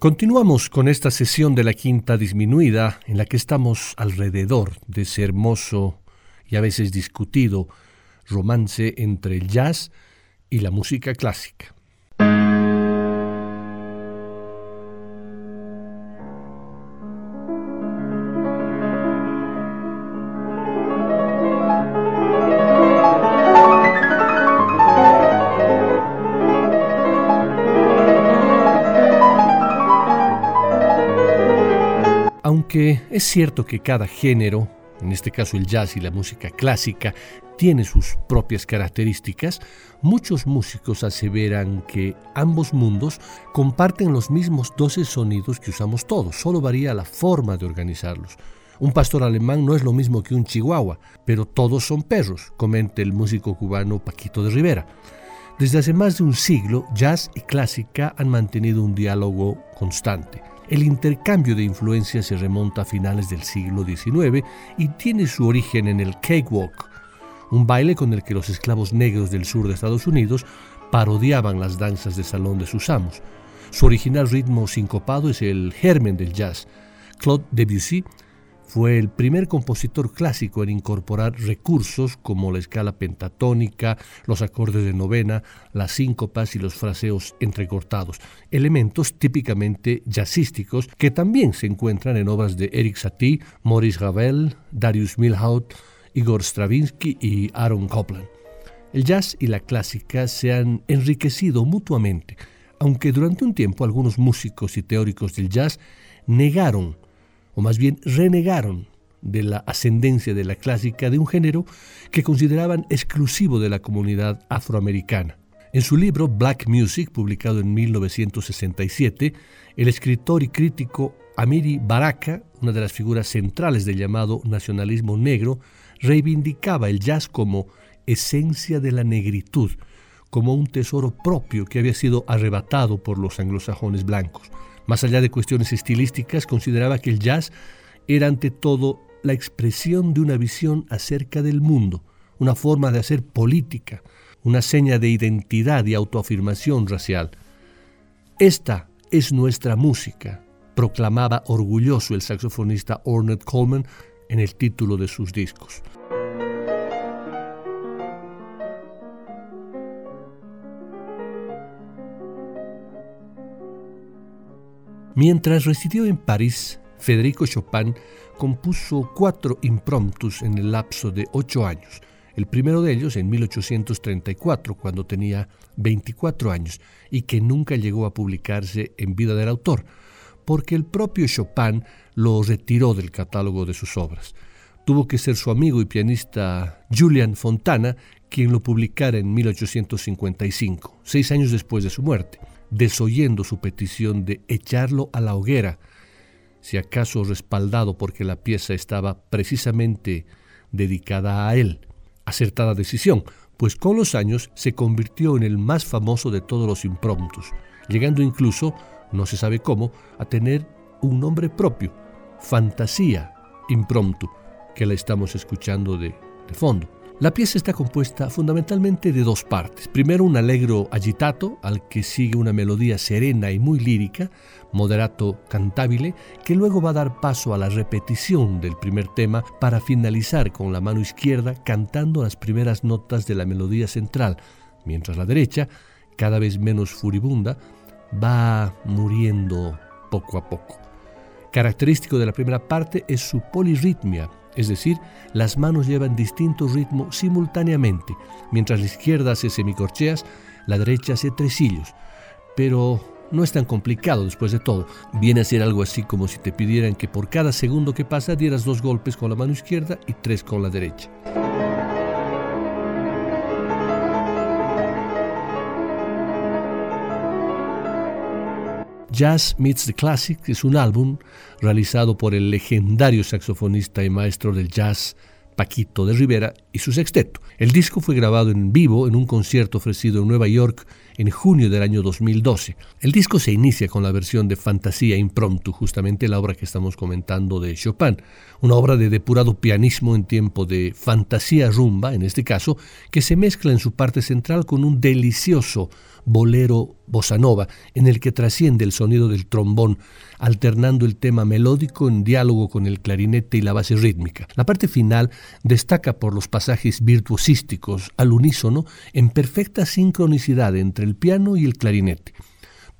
Continuamos con esta sesión de la quinta disminuida en la que estamos alrededor de ese hermoso y a veces discutido romance entre el jazz y la música clásica. Es cierto que cada género, en este caso el jazz y la música clásica, tiene sus propias características, muchos músicos aseveran que ambos mundos comparten los mismos 12 sonidos que usamos todos, solo varía la forma de organizarlos. Un pastor alemán no es lo mismo que un chihuahua, pero todos son perros, comenta el músico cubano Paquito de Rivera. Desde hace más de un siglo, jazz y clásica han mantenido un diálogo constante. El intercambio de influencias se remonta a finales del siglo XIX y tiene su origen en el cakewalk, un baile con el que los esclavos negros del sur de Estados Unidos parodiaban las danzas de salón de sus amos. Su original ritmo sincopado es el germen del jazz. Claude Debussy fue el primer compositor clásico en incorporar recursos como la escala pentatónica, los acordes de novena, las síncopas y los fraseos entrecortados, elementos típicamente jazzísticos que también se encuentran en obras de Eric Satie, Maurice Ravel, Darius Milhaud, Igor Stravinsky y Aaron Copland. El jazz y la clásica se han enriquecido mutuamente, aunque durante un tiempo algunos músicos y teóricos del jazz negaron, más bien renegaron, de la ascendencia de la clásica de un género que consideraban exclusivo de la comunidad afroamericana. En su libro Black Music, publicado en 1967, el escritor y crítico Amiri Baraka, una de las figuras centrales del llamado nacionalismo negro, reivindicaba el jazz como esencia de la negritud, como un tesoro propio que había sido arrebatado por los anglosajones blancos. Más allá de cuestiones estilísticas, consideraba que el jazz era ante todo la expresión de una visión acerca del mundo, una forma de hacer política, una seña de identidad y autoafirmación racial. Esta es nuestra música, proclamaba orgulloso el saxofonista Ornette Coleman en el título de sus discos. Mientras residió en París, Federico Chopin compuso cuatro impromptus en el lapso de ocho años. El primero de ellos en 1834, cuando tenía 24 años, y que nunca llegó a publicarse en vida del autor, porque el propio Chopin lo retiró del catálogo de sus obras. Tuvo que ser su amigo y pianista Julian Fontana quien lo publicara en 1855, seis años después de su muerte, desoyendo su petición de echarlo a la hoguera, si acaso respaldado porque la pieza estaba precisamente dedicada a él. Acertada decisión, pues con los años se convirtió en el más famoso de todos los impromptus, llegando incluso, no se sabe cómo, a tener un nombre propio, Fantasía Impromptu, que la estamos escuchando de, fondo. La pieza está compuesta fundamentalmente de dos partes. Primero un allegro agitato, al que sigue una melodía serena y muy lírica, moderato cantabile, que luego va a dar paso a la repetición del primer tema para finalizar con la mano izquierda cantando las primeras notas de la melodía central, mientras la derecha, cada vez menos furibunda, va muriendo poco a poco. Característico de la primera parte es su polirritmia, es decir, las manos llevan distinto ritmo simultáneamente, mientras la izquierda hace semicorcheas, la derecha hace tresillos. Pero no es tan complicado después de todo. Viene a ser algo así como si te pidieran que por cada segundo que pasa dieras dos golpes con la mano izquierda y tres con la derecha. Jazz Meets the Classics es un álbum realizado por el legendario saxofonista y maestro del jazz Paquito de Rivera y su sexteto. El disco fue grabado en vivo en un concierto ofrecido en Nueva York en junio del año 2012. El disco se inicia con la versión de Fantasía Impromptu, justamente la obra que estamos comentando de Chopin, una obra de depurado pianismo en tiempo de fantasía rumba, en este caso, que se mezcla en su parte central con un delicioso bolero bossa nova, en el que trasciende el sonido del trombón, alternando el tema melódico en diálogo con el clarinete y la base rítmica. La parte final destaca por los pasajes virtuosísticos al unísono en perfecta sincronicidad entre el piano y el clarinete.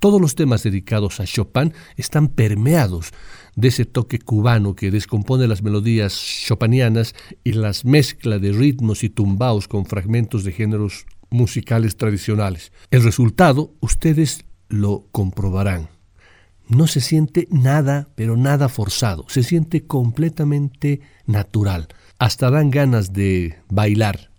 Todos los temas dedicados a Chopin están permeados de ese toque cubano que descompone las melodías chopinianas y las mezcla de ritmos y tumbaos con fragmentos de géneros musicales tradicionales. El resultado ustedes lo comprobarán. No se siente nada, pero nada forzado, se siente completamente natural. Hasta dan ganas de bailar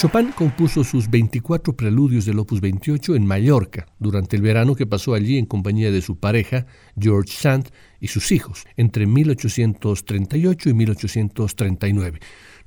Chopin compuso sus 24 preludios del Opus 28 en Mallorca, durante el verano que pasó allí en compañía de su pareja, George Sand, y sus hijos, entre 1838 y 1839.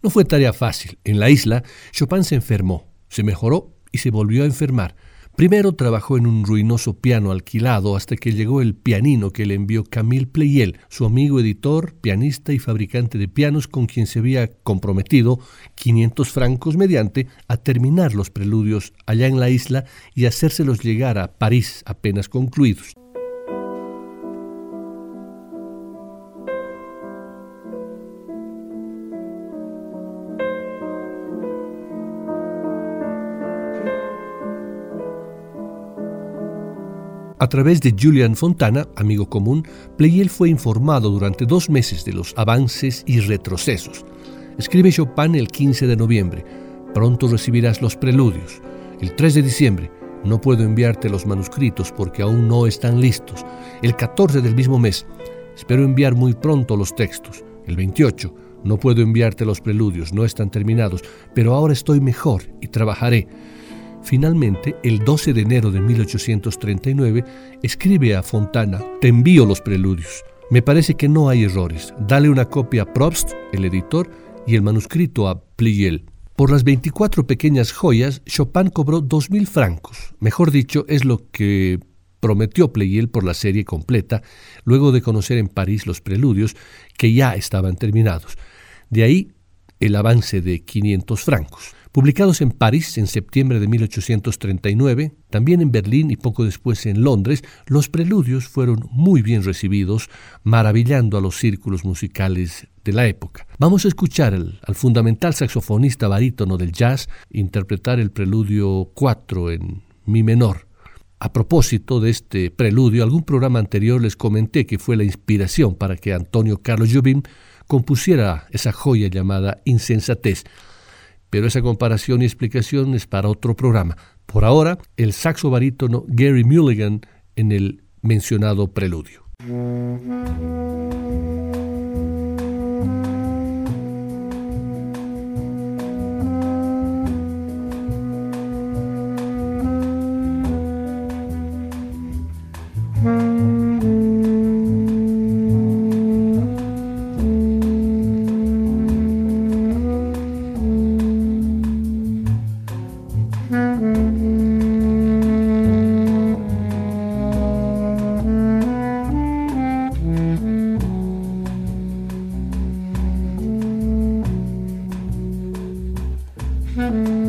No fue tarea fácil. En la isla, Chopin se enfermó, se mejoró y se volvió a enfermar. Primero trabajó en un ruinoso piano alquilado hasta que llegó el pianino que le envió Camille Pleyel, su amigo editor, pianista y fabricante de pianos con quien se había comprometido 500 francos mediante a terminar los preludios allá en la isla y hacérselos llegar a París apenas concluidos. A través de Julian Fontana, amigo común, Pleyel fue informado durante dos meses de los avances y retrocesos. Escribe Chopin el 15 de noviembre. Pronto recibirás los preludios. El 3 de diciembre. No puedo enviarte los manuscritos porque aún no están listos. El 14 del mismo mes. Espero enviar muy pronto los textos. El 28. No puedo enviarte los preludios, no están terminados, pero ahora estoy mejor y trabajaré. Finalmente, el 12 de enero de 1839, escribe a Fontana, te envío los preludios. Me parece que no hay errores. Dale una copia a Probst, el editor, y el manuscrito a Pleyel. Por las 24 pequeñas joyas, Chopin cobró 2.000 francos. Mejor dicho, es lo que prometió Pleyel por la serie completa, luego de conocer en París los preludios, que ya estaban terminados. De ahí el avance de 500 francos. Publicados en París en septiembre de 1839, también en Berlín y poco después en Londres, los preludios fueron muy bien recibidos, maravillando a los círculos musicales de la época. Vamos a escuchar al, al fundamental saxofonista barítono del jazz interpretar el preludio 4 en mi menor. A propósito de este preludio, algún programa anterior les comenté que fue la inspiración para que Antonio Carlos Jobim compusiera esa joya llamada Insensatez pero esa comparación y explicación es para otro programa. Por ahora, el saxo barítono Gary Mulligan en el mencionado preludio. Mm-hmm.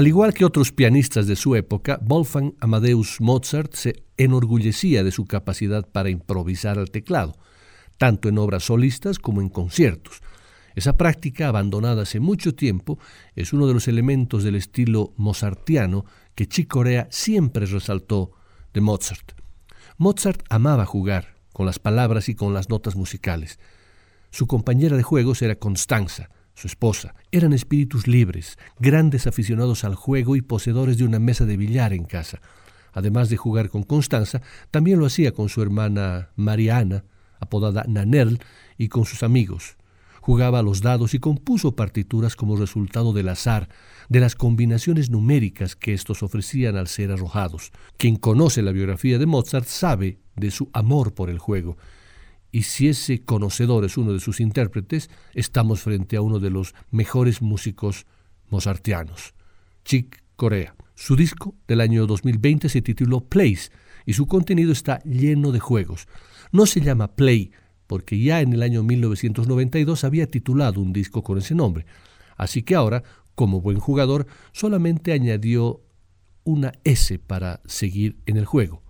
Al igual que otros pianistas de su época, Wolfgang Amadeus Mozart se enorgullecía de su capacidad para improvisar al teclado, tanto en obras solistas como en conciertos. Esa práctica, abandonada hace mucho tiempo, es uno de los elementos del estilo mozartiano que Chick Corea siempre resaltó de Mozart. Mozart amaba jugar con las palabras y con las notas musicales. Su compañera de juegos era Constanza, su esposa, eran espíritus libres, grandes aficionados al juego y poseedores de una mesa de billar en casa. Además de jugar con Constanza, también lo hacía con su hermana Mariana, apodada Nanel, y con sus amigos. Jugaba a los dados y compuso partituras como resultado del azar, de las combinaciones numéricas que estos ofrecían al ser arrojados. Quien conoce la biografía de Mozart sabe de su amor por el juego y si ese conocedor es uno de sus intérpretes, estamos frente a uno de los mejores músicos mozartianos, Chick Corea. Su disco del año 2020 se tituló Plays y su contenido está lleno de juegos. No se llama Play porque ya en el año 1992 había titulado un disco con ese nombre. Así que ahora, como buen jugador, solamente añadió una S para seguir en el juego.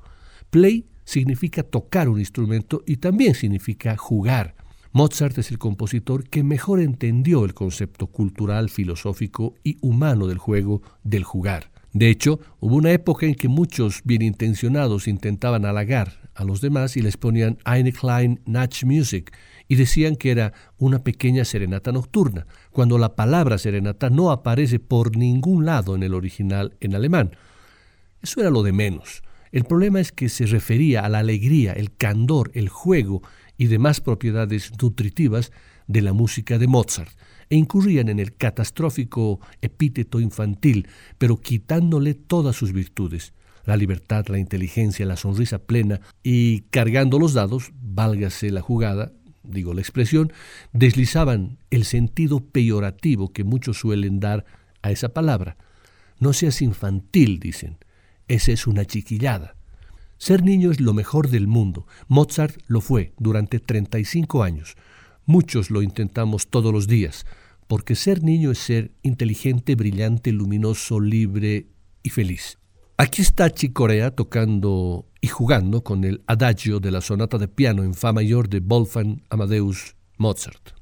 Play significa tocar un instrumento y también significa jugar. Mozart es el compositor que mejor entendió el concepto cultural, filosófico y humano del juego, del jugar. De hecho, hubo una época en que muchos bien intencionados intentaban halagar a los demás y les ponían Eine kleine Nachtmusik y decían que era una pequeña serenata nocturna, cuando la palabra serenata no aparece por ningún lado en el original en alemán. Eso era lo de menos. El problema es que se refería a la alegría, el candor, el juego y demás propiedades nutritivas de la música de Mozart, e incurrían en el catastrófico epíteto infantil, pero quitándole todas sus virtudes, la libertad, la inteligencia, la sonrisa plena, y cargando los dados, válgase la jugada, digo la expresión, deslizaban el sentido peyorativo que muchos suelen dar a esa palabra. No seas infantil, dicen esa es una chiquillada. Ser niño es lo mejor del mundo. Mozart lo fue durante 35 años. Muchos lo intentamos todos los días, porque ser niño es ser inteligente, brillante, luminoso, libre y feliz. Aquí está Chicorea tocando y jugando con el adagio de la sonata de piano en fa mayor de Wolfgang Amadeus Mozart.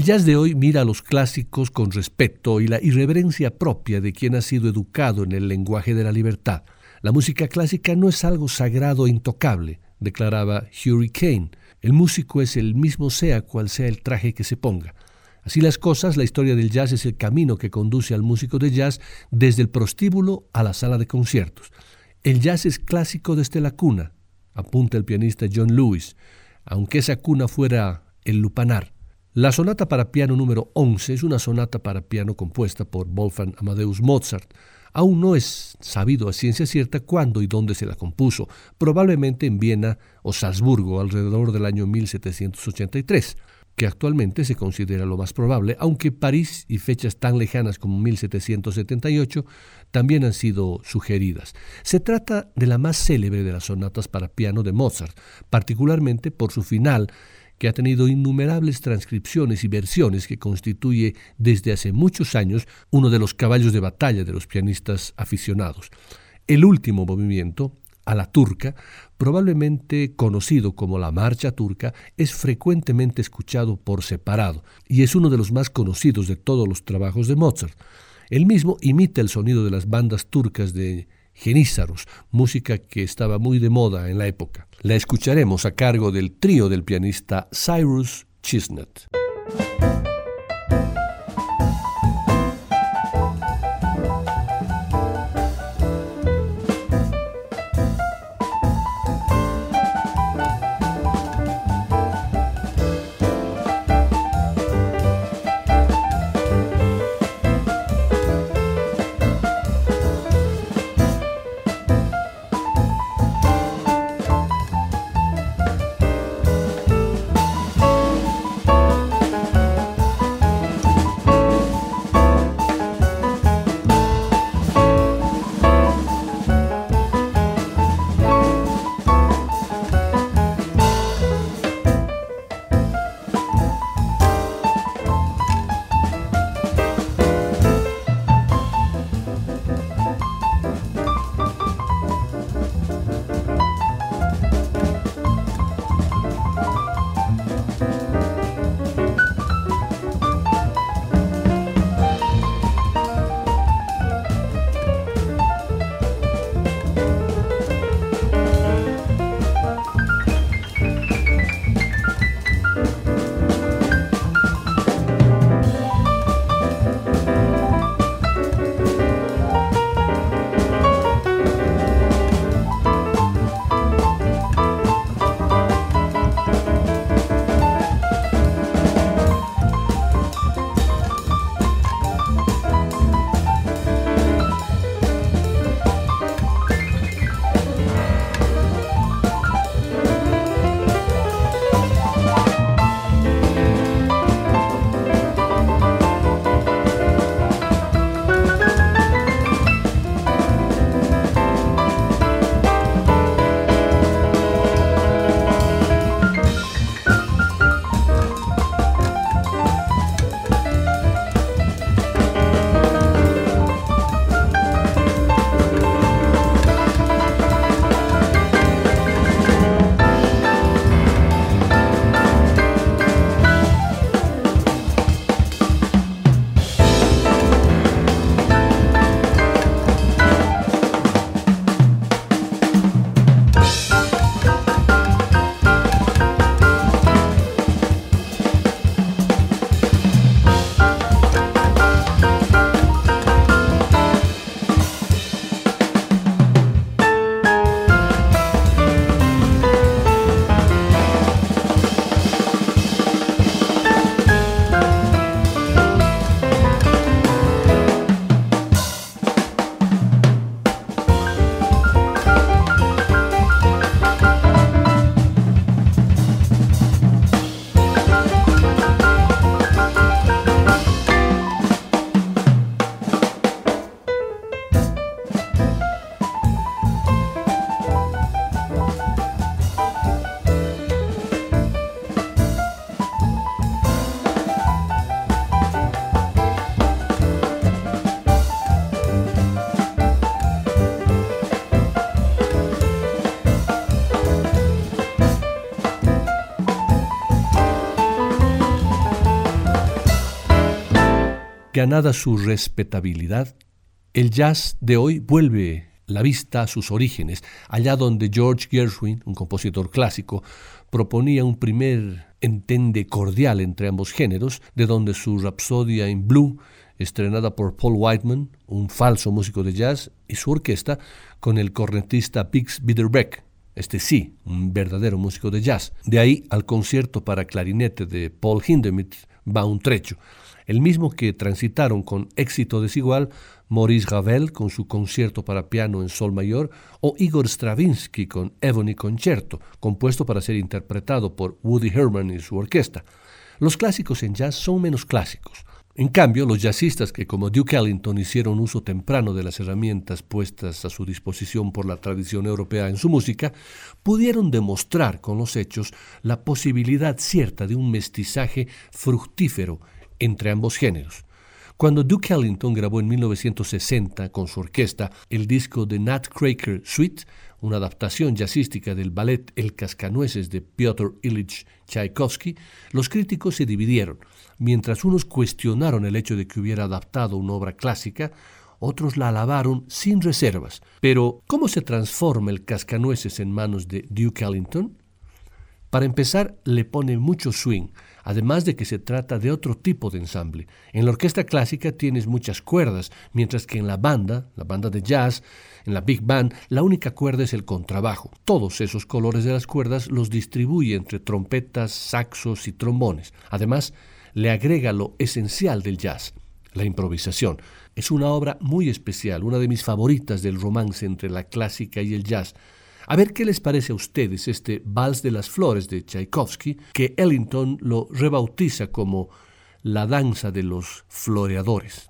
El jazz de hoy mira a los clásicos con respeto y la irreverencia propia de quien ha sido educado en el lenguaje de la libertad. La música clásica no es algo sagrado e intocable, declaraba Hurricane. El músico es el mismo sea cual sea el traje que se ponga. Así las cosas, la historia del jazz es el camino que conduce al músico de jazz desde el prostíbulo a la sala de conciertos. El jazz es clásico desde la cuna, apunta el pianista John Lewis, aunque esa cuna fuera el lupanar. La sonata para piano número 11 es una sonata para piano compuesta por Wolfgang Amadeus Mozart. Aún no es sabido a ciencia cierta cuándo y dónde se la compuso, probablemente en Viena o Salzburgo alrededor del año 1783, que actualmente se considera lo más probable, aunque París y fechas tan lejanas como 1778 también han sido sugeridas. Se trata de la más célebre de las sonatas para piano de Mozart, particularmente por su final, que ha tenido innumerables transcripciones y versiones que constituye desde hace muchos años uno de los caballos de batalla de los pianistas aficionados. El último movimiento, a la turca, probablemente conocido como la marcha turca, es frecuentemente escuchado por separado y es uno de los más conocidos de todos los trabajos de Mozart. El mismo imita el sonido de las bandas turcas de genízaros, música que estaba muy de moda en la época. La escucharemos a cargo del trío del pianista Cyrus Chisnett. Ganada su respetabilidad, el jazz de hoy vuelve la vista a sus orígenes, allá donde George Gershwin, un compositor clásico, proponía un primer entende cordial entre ambos géneros, de donde su Rapsodia in Blue, estrenada por Paul Whiteman, un falso músico de jazz, y su orquesta con el cornetista Bix Biederbeck, este sí, un verdadero músico de jazz. De ahí al concierto para clarinete de Paul Hindemith va un trecho, el mismo que transitaron con éxito desigual Maurice Ravel con su concierto para piano en sol mayor o Igor Stravinsky con Ebony Concerto, compuesto para ser interpretado por Woody Herman y su orquesta. Los clásicos en jazz son menos clásicos. En cambio, los jazzistas que como Duke Ellington hicieron uso temprano de las herramientas puestas a su disposición por la tradición europea en su música, pudieron demostrar con los hechos la posibilidad cierta de un mestizaje fructífero entre ambos géneros. Cuando Duke Ellington grabó en 1960 con su orquesta el disco de Nat Cracker Suite, una adaptación jazzística del ballet El Cascanueces de Piotr Ilyich Tchaikovsky, los críticos se dividieron. Mientras unos cuestionaron el hecho de que hubiera adaptado una obra clásica, otros la alabaron sin reservas. Pero, ¿cómo se transforma el Cascanueces en manos de Duke Ellington? Para empezar, le pone mucho swing, además de que se trata de otro tipo de ensamble. En la orquesta clásica tienes muchas cuerdas, mientras que en la banda, la banda de jazz, en la big band, la única cuerda es el contrabajo. Todos esos colores de las cuerdas los distribuye entre trompetas, saxos y trombones. Además, le agrega lo esencial del jazz, la improvisación. Es una obra muy especial, una de mis favoritas del romance entre la clásica y el jazz. A ver qué les parece a ustedes este Vals de las Flores de Tchaikovsky, que Ellington lo rebautiza como la danza de los floreadores.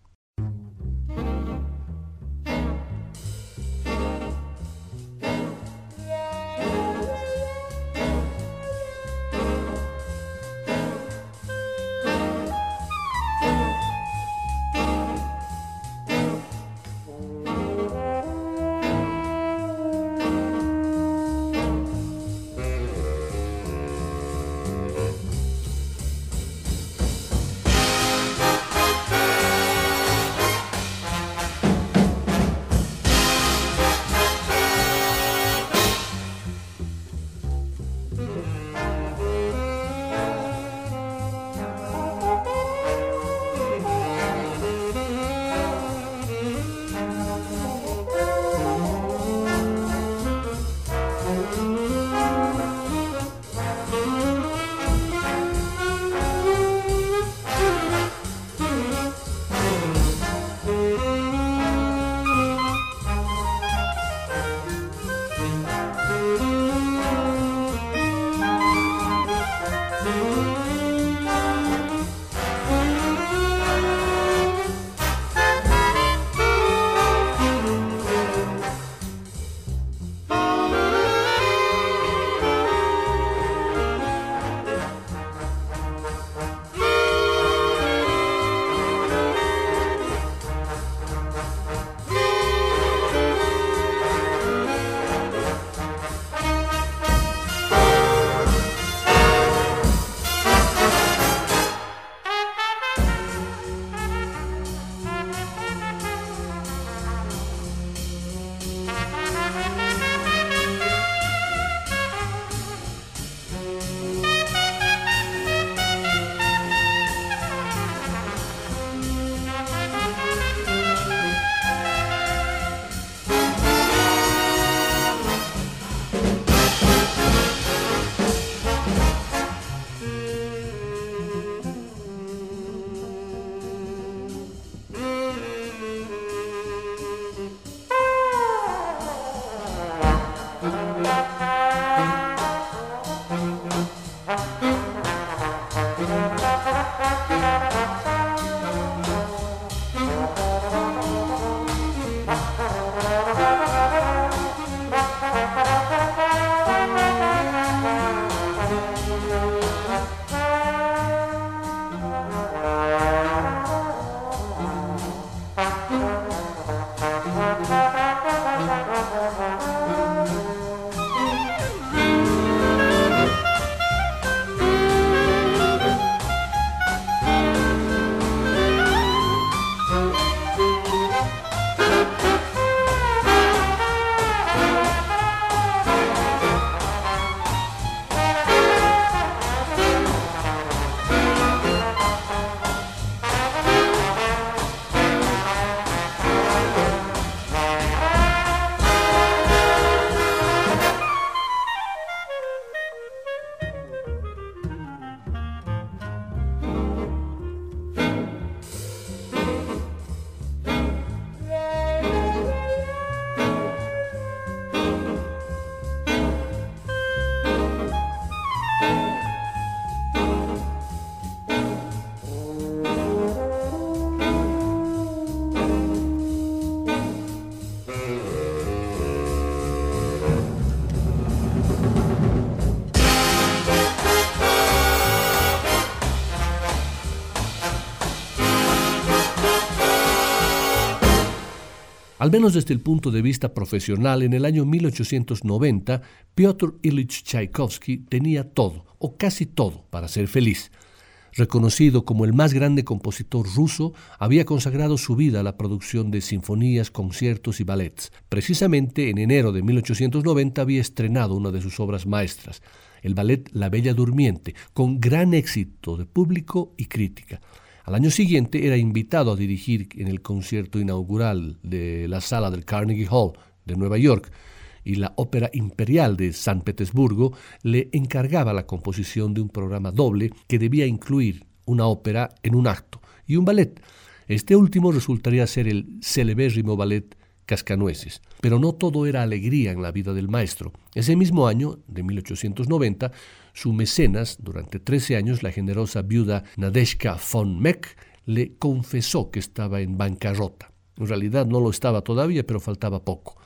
Al menos desde el punto de vista profesional, en el año 1890, Piotr Ilyich Tchaikovsky tenía todo, o casi todo, para ser feliz. Reconocido como el más grande compositor ruso, había consagrado su vida a la producción de sinfonías, conciertos y ballets. Precisamente en enero de 1890 había estrenado una de sus obras maestras, el ballet La Bella Durmiente, con gran éxito de público y crítica. Al año siguiente era invitado a dirigir en el concierto inaugural de la sala del Carnegie Hall de Nueva York y la Ópera Imperial de San Petersburgo le encargaba la composición de un programa doble que debía incluir una ópera en un acto y un ballet. Este último resultaría ser el celebérrimo ballet Cascanueces. Pero no todo era alegría en la vida del maestro. Ese mismo año, de 1890, su mecenas, durante 13 años, la generosa viuda Nadeshka von Meck, le confesó que estaba en bancarrota. En realidad no lo estaba todavía, pero faltaba poco.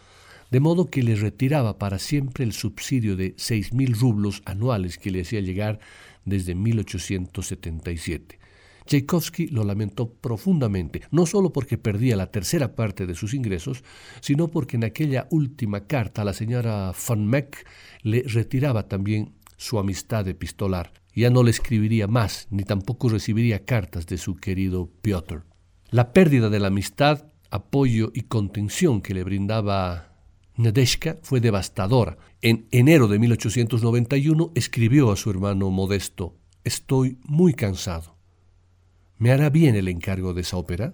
De modo que le retiraba para siempre el subsidio de 6.000 rublos anuales que le hacía llegar desde 1877. Tchaikovsky lo lamentó profundamente, no solo porque perdía la tercera parte de sus ingresos, sino porque en aquella última carta la señora von Meck le retiraba también su amistad epistolar. Ya no le escribiría más, ni tampoco recibiría cartas de su querido Piotr. La pérdida de la amistad, apoyo y contención que le brindaba Nadeshka fue devastadora. En enero de 1891 escribió a su hermano modesto, Estoy muy cansado. ¿Me hará bien el encargo de esa ópera?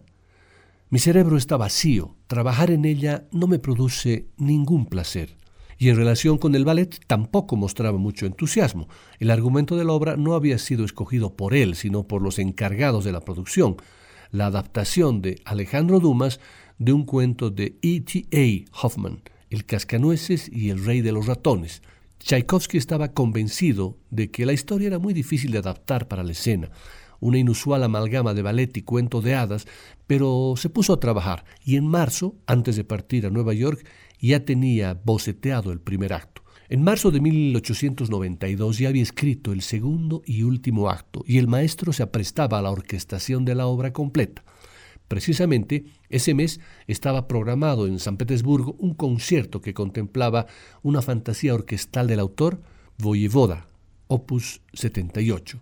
Mi cerebro está vacío, trabajar en ella no me produce ningún placer. Y en relación con el ballet tampoco mostraba mucho entusiasmo. El argumento de la obra no había sido escogido por él, sino por los encargados de la producción. La adaptación de Alejandro Dumas de un cuento de E.T.A. Hoffman, El cascanueces y el rey de los ratones. Tchaikovsky estaba convencido de que la historia era muy difícil de adaptar para la escena una inusual amalgama de ballet y cuento de hadas, pero se puso a trabajar y en marzo, antes de partir a Nueva York, ya tenía boceteado el primer acto. En marzo de 1892 ya había escrito el segundo y último acto y el maestro se aprestaba a la orquestación de la obra completa. Precisamente ese mes estaba programado en San Petersburgo un concierto que contemplaba una fantasía orquestal del autor, Voyevoda, opus 78.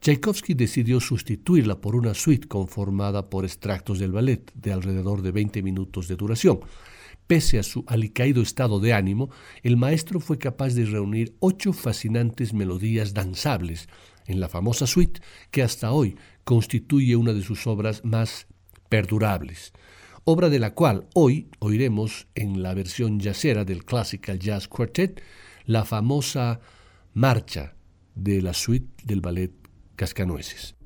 Tchaikovsky decidió sustituirla por una suite conformada por extractos del ballet de alrededor de 20 minutos de duración. Pese a su alicaído estado de ánimo, el maestro fue capaz de reunir ocho fascinantes melodías danzables en la famosa suite que hasta hoy constituye una de sus obras más perdurables, obra de la cual hoy oiremos en la versión jazzera del Classical Jazz Quartet la famosa marcha de la suite del ballet Cascanueces.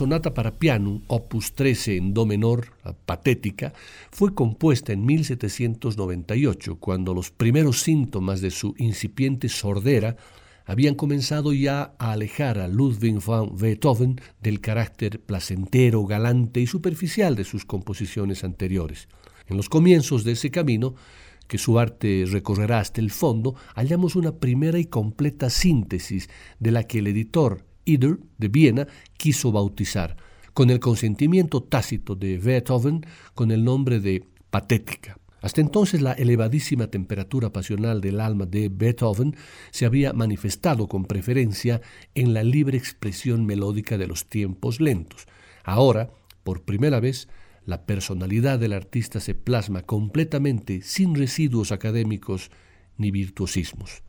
Sonata para piano, opus 13 en do menor, patética, fue compuesta en 1798, cuando los primeros síntomas de su incipiente sordera habían comenzado ya a alejar a Ludwig van Beethoven del carácter placentero, galante y superficial de sus composiciones anteriores. En los comienzos de ese camino, que su arte recorrerá hasta el fondo, hallamos una primera y completa síntesis de la que el editor De Viena quiso bautizar, con el consentimiento tácito de Beethoven, con el nombre de Patética. Hasta entonces la elevadísima temperatura pasional del alma de Beethoven se había manifestado con preferencia en la libre expresión melódica de los tiempos lentos. Ahora, por primera vez, la personalidad del artista se plasma completamente sin residuos académicos ni virtuosismos.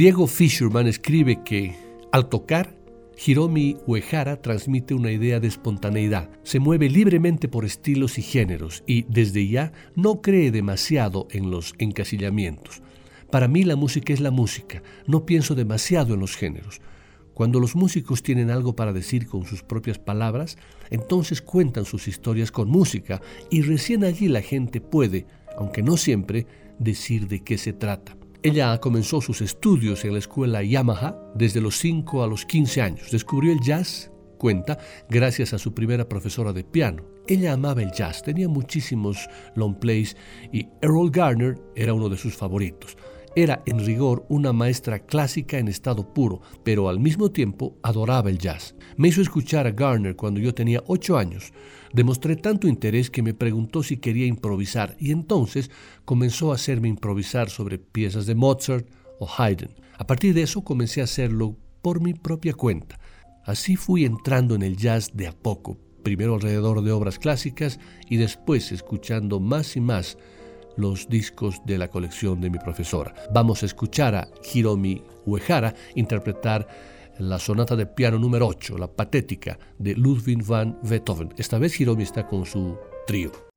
Diego Fisherman escribe que, al tocar, Hiromi Uehara transmite una idea de espontaneidad, se mueve libremente por estilos y géneros y desde ya no cree demasiado en los encasillamientos. Para mí la música es la música, no pienso demasiado en los géneros. Cuando los músicos tienen algo para decir con sus propias palabras, entonces cuentan sus historias con música y recién allí la gente puede, aunque no siempre, decir de qué se trata. Ella comenzó sus estudios en la escuela Yamaha desde los 5 a los 15 años. Descubrió el jazz, cuenta, gracias a su primera profesora de piano. Ella amaba el jazz, tenía muchísimos long plays y Errol Garner era uno de sus favoritos. Era en rigor una maestra clásica en estado puro, pero al mismo tiempo adoraba el jazz. Me hizo escuchar a Garner cuando yo tenía ocho años. Demostré tanto interés que me preguntó si quería improvisar y entonces comenzó a hacerme improvisar sobre piezas de Mozart o Haydn. A partir de eso comencé a hacerlo por mi propia cuenta. Así fui entrando en el jazz de a poco, primero alrededor de obras clásicas y después escuchando más y más los discos de la colección de mi profesora. Vamos a escuchar a Hiromi Uehara interpretar la sonata de piano número 8, la patética de Ludwig van Beethoven. Esta vez Hiromi está con su trío.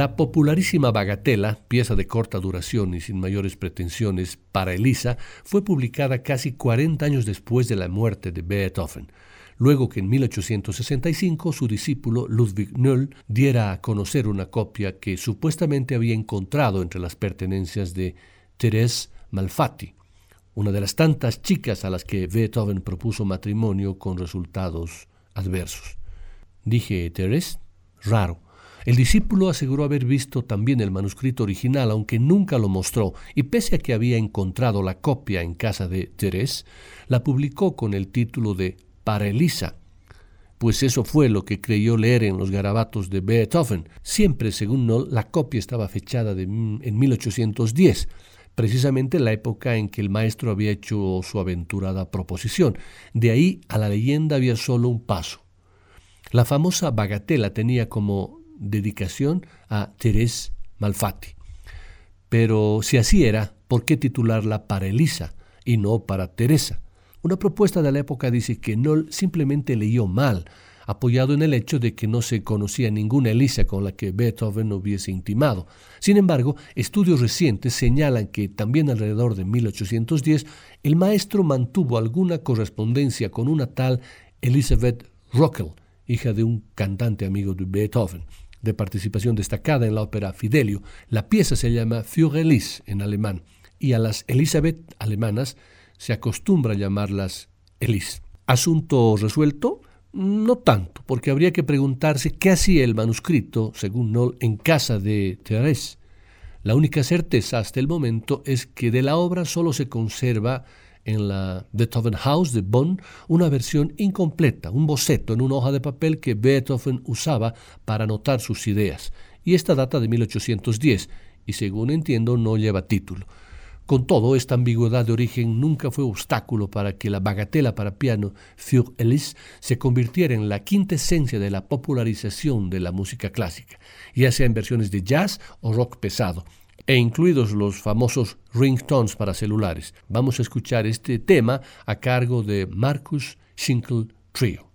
La popularísima Bagatela, pieza de corta duración y sin mayores pretensiones para Elisa, fue publicada casi 40 años después de la muerte de Beethoven, luego que en 1865 su discípulo Ludwig Noll diera a conocer una copia que supuestamente había encontrado entre las pertenencias de Thérèse Malfatti, una de las tantas chicas a las que Beethoven propuso matrimonio con resultados adversos. Dije, Thérèse, raro el discípulo aseguró haber visto también el manuscrito original, aunque nunca lo mostró, y pese a que había encontrado la copia en casa de Thérèse, la publicó con el título de Para Elisa, pues eso fue lo que creyó leer en los garabatos de Beethoven. Siempre, según Noll, la copia estaba fechada en 1810, precisamente la época en que el maestro había hecho su aventurada proposición. De ahí a la leyenda había solo un paso. La famosa bagatela tenía como dedicación a Thérèse Malfatti. Pero si así era, ¿por qué titularla para Elisa y no para Teresa? Una propuesta de la época dice que Noll simplemente leyó mal, apoyado en el hecho de que no se conocía ninguna Elisa con la que Beethoven hubiese intimado. Sin embargo, estudios recientes señalan que también alrededor de 1810 el maestro mantuvo alguna correspondencia con una tal Elizabeth Rockel, hija de un cantante amigo de Beethoven de participación destacada en la ópera Fidelio. La pieza se llama Für Elise en alemán y a las Elizabeth alemanas se acostumbra a llamarlas Elise. ¿Asunto resuelto? No tanto, porque habría que preguntarse qué hacía el manuscrito, según Noll, en casa de Thérèse. La única certeza hasta el momento es que de la obra solo se conserva en la Beethoven House de Bonn una versión incompleta, un boceto en una hoja de papel que Beethoven usaba para anotar sus ideas, y esta data de 1810, y según entiendo no lleva título. Con todo, esta ambigüedad de origen nunca fue obstáculo para que la bagatela para piano Für Elise se convirtiera en la quinta esencia de la popularización de la música clásica, ya sea en versiones de jazz o rock pesado, e incluidos los famosos ringtones para celulares. Vamos a escuchar este tema a cargo de Marcus Schinkel Trio.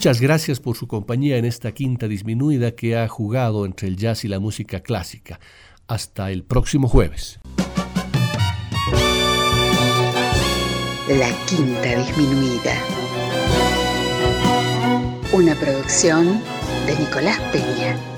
Muchas gracias por su compañía en esta quinta disminuida que ha jugado entre el jazz y la música clásica. Hasta el próximo jueves. La quinta disminuida. Una producción de Nicolás Peña.